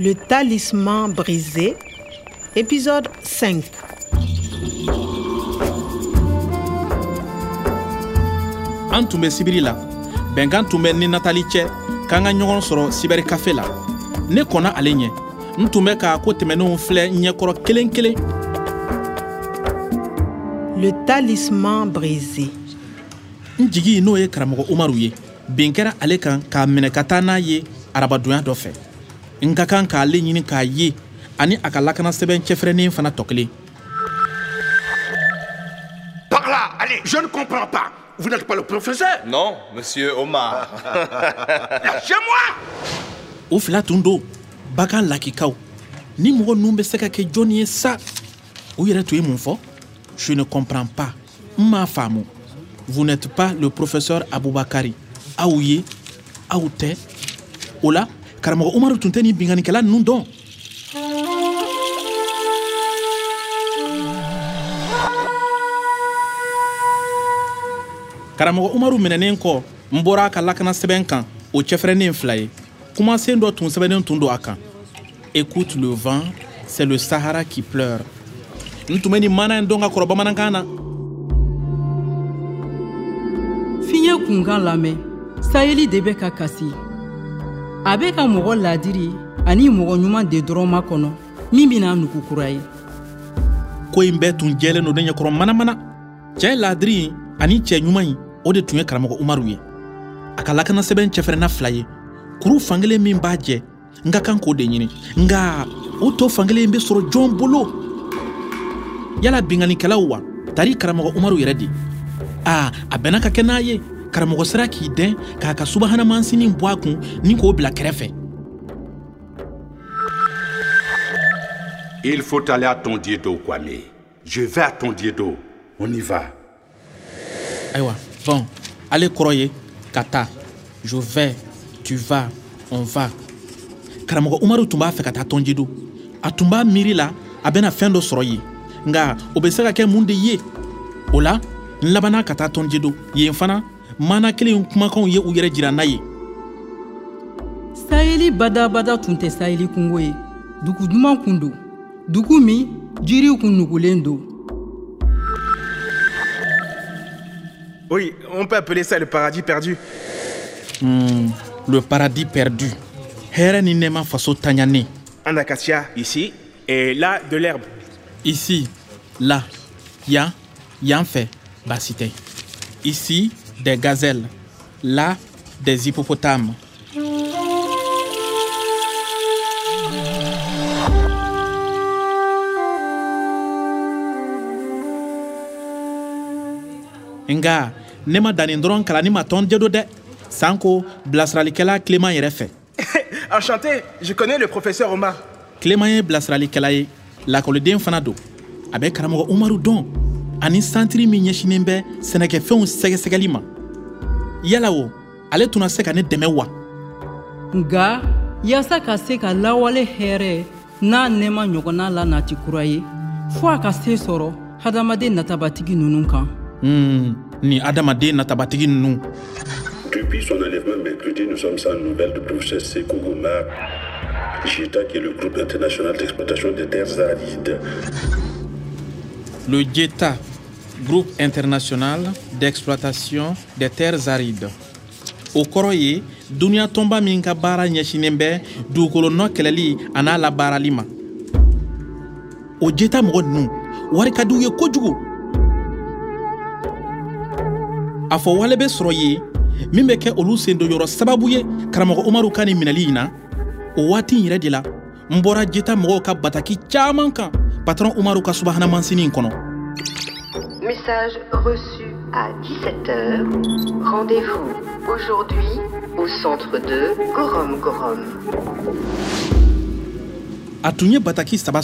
Le talisman brisé, épisode 5. an tun bɛ sibiri la. Bɛnkan tun bɛ ni natali cɛ k'an ka ɲɔgɔn sɔrɔ sibɛri kafe la. Ne kɔnna ale ɲɛ. N tun bɛ k'a ko tɛmɛnenw filɛ ɲɛkɔrɔ kelen kelen Le talisman brisé. n jigi n'o ye karamɔgɔ umaru ye. Bin kɛra ale kan k'a minɛ ka taa n'a ye arabadonya dɔ fɛ n ka kan k'ale ɲini k'a ye ani a ka lakana sɛbɛn cɛfɛrɛnnen fana tɔ kelen. Par là, allez, je ne comprends pas. Vous n'êtes pas le professeur. Non, monsieur Omar. Lâchez-moi o fila tun don bagan lakikaw. Ni mɔgɔ ninnu bɛ se ka kɛ jɔnni ye sa u yɛrɛ tun ye mun fɔ? Je ne comprends pas. N m'a faamu. Vous n'êtes pas le professeur abubakari aw ye aw tɛ. O la karamɔgɔ umaru tun tɛ ni binganikɛla nunu dɔn karamɔgɔ umaru minɛnen kɔ n bɔra a ka lakana sɛbɛn kan o cɛfɛrɛnnen fila ye kumasen dɔ tun sɛbɛnnen tun don a kan écoute le vent c'est le sahara qui pleure. N tun bɛ nin mana ye dɔn ka kɔrɔ bamanankan na fiɲɛ kunkan lamɛn sayeli de bɛ ka kasi a bɛ ka mɔgɔ ladiri ani mɔgɔ ɲuman de dɔrɔn makɔnɔ min bɛna nugu kura ye. Ko in bɛɛ tun jɛlen don ne ɲɛkɔrɔ manamana. Cɛɛ ladiri in ani cɛɛ ɲuman in o de tun ye karamɔgɔ umaru ye. A ka lakana sɛbɛn cɛfɛrɛnna fila ye. Kuru fankelen min b'a jɛ n ka kan k'o de ɲini. Nga o to fankelen bɛ sɔrɔ jɔn bolo? Yala binganikɛlaw wa? Tari karamɔgɔ umaru yɛrɛ de. A a bɛnna ka kɛ n'a ye karamɔgɔ k'i dɛn k'a ka subahana mansinin bɔ a kun ni k'o bila kɛrɛfɛ Il faut aller à Tondiedo, Kwame. Je vais à Tondiedo. On y va. ayiwa bɔn ale kɔrɔ ye ka taa je vais tu vas on va. Karamɔgɔ umaru tun b'a fɛ ka taa tɔnjedo a tun b'a miiri la a bɛna fɛn dɔ sɔrɔ yen nga o bɛ se ka kɛ mun de ye. O la n labanna ka taa tɔnjedo yen fana mana kelen kumakanw ye u yɛrɛ jira n'a ye sayeli badabada tun tɛ sayeli kungo ye dugu duman kun don dugu min jiriw kun nugulen don Oui, on peut appeler ça le paradis perdu. Hmm, le paradis perdu hɛrɛ ni nɛɛma faso taɲanen Un acacia ici, et là, de l'herbe. Ici, là, yan, yan fɛ baasi tɛ. Ici, des gazelles. Là, des hippopotames. Nga ne ma danni dɔrɔn kalanni ma dɛ sanko bilasiralikɛla kileman yɛrɛ fɛ Enchanté, je connais le professeur Omar. kileman ye bilasiralikɛla ye lakɔliden fana don a bɛ karamɔgɔ umaru dɔn ani santiri min ɲɛsinen bɛ sɛnɛkɛfɛnw sɛgɛsɛgɛli ma. Yala o ale tuna se ka ne dɛmɛ wa? Nga yaasa ka se ka lawale hɛrɛ n'a nɛɛma ɲɔgɔnna la nati kura ye fɔɔ a ka se sɔrɔ hadamaden natabatigi ninnu kan. Hmm, ni adamaden natabatigi ninnu. Depuis son enlèvement mercredi, nous sommes sans nouvelles du professeur Sekou Goumar, JETA, qui est le groupe international d'exploitation des terres arides. Le jeta groupe international d'exploitation des terres arides. O kɔrɔ ye duniɲa tɔnba min ka baara ɲɛsinen bɛ dugukolo nɔ kɛlɛli a n'a labaarali ma o jeta mɔgɔ ninnu wari ka diw ye kojugu a fɔ wale bɛ sɔrɔ ye min bɛ kɛ olu sen don yɔrɔ sababu ye karamɔgɔ umaru ka nin minɛli in na o waati yɛrɛ de la n bɔra jeta mɔgɔw ka bataki caaman kan patɔrɔn umaru ka subahana mansinin kɔnɔ Reçu à 17h. Rendez-vous aujourd'hui au centre de Gorom Gorom. a tun ye bataki saba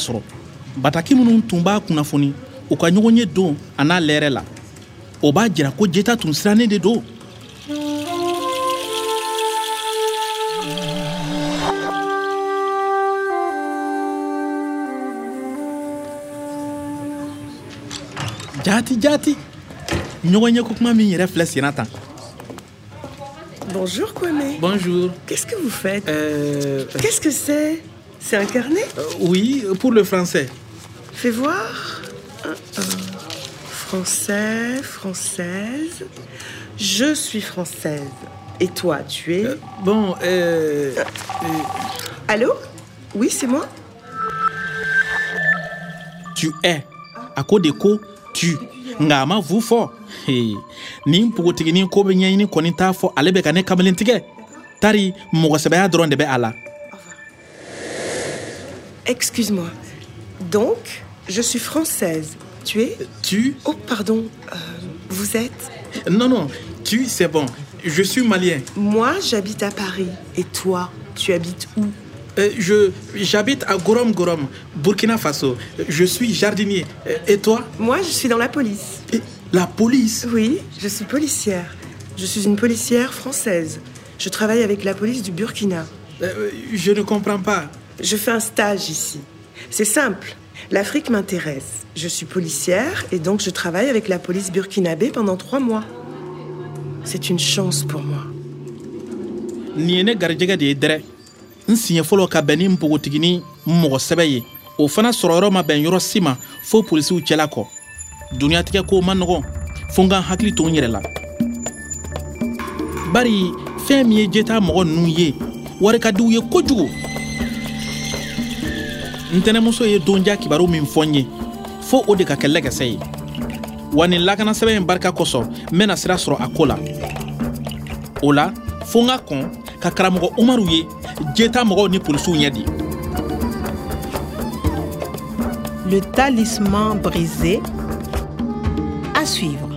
bataki minnu tun b'a kunnafoni u ka la jeta de senna tan Bonjour Kwame. bonjour Qu'est-ce que vous faites? Euh, Qu'est-ce que c'est? C'est un carnet? Euh, oui, pour le français. Fais voir. Français, française. Je suis française. Et toi, tu es? Bon, euh, Allô? Oui, c'est moi tu es. De ko tu. Nga a ma vu fɔ. Nin npogotiginin ko bɛ ɲɛɲini kɔni t'a fɔ ale bɛ ka ne kamalen tigɛ. Tari mɔgɔsɛbɛya dɔrɔn de bɛ a la. Excuse-moi. Donc, je suis française. Tu es? Tu? Oh, pardon. euh, vous êtes? Non, non, tu, c'est bon. Je suis malien. Moi, j'habite à Paris. Et toi, tu habites où? Euh, je j'habite à Gorom Gorom, Burkina Faso. Je suis jardinier. Euh, Et toi? Moi, je suis dans la police. Et La police? Oui, je suis policière. Je suis une policière française. Je travaille avec la police du Burkina. Euh, Je ne comprends pas. Je fais un stage ici. C'est simple. L'Afrique m'intéresse. Je suis policière et donc je travaille avec la police burkinabé pendant trois mois. C'est une chance pour moi. N siɲɛ fɔlɔ ka bɛn ni npogotigini mɔgɔ sɛbɛ ye. O fana sɔrɔ yɔrɔ ma bɛn yɔrɔ si ma fo polisiw cɛla kɔ. Duniyatigɛ kow ma nɔgɔn fo n ka n hakili to n yɛrɛ la. Bari fɛn min ye jeta mɔgɔ ninnu ye wari ka diw ye kojugu. Ntɛnɛmuso ye donja kibaru min fɔ n ye fo o de ka kɛ lɛgɛsɛ ye. Wa nin lakanasɛbɛn in barika kosɔn n bena sira sɔrɔ a ko la. O la fo n ka kɔn ka karamɔgɔ umaru ye Le talisman brisé. À suivre.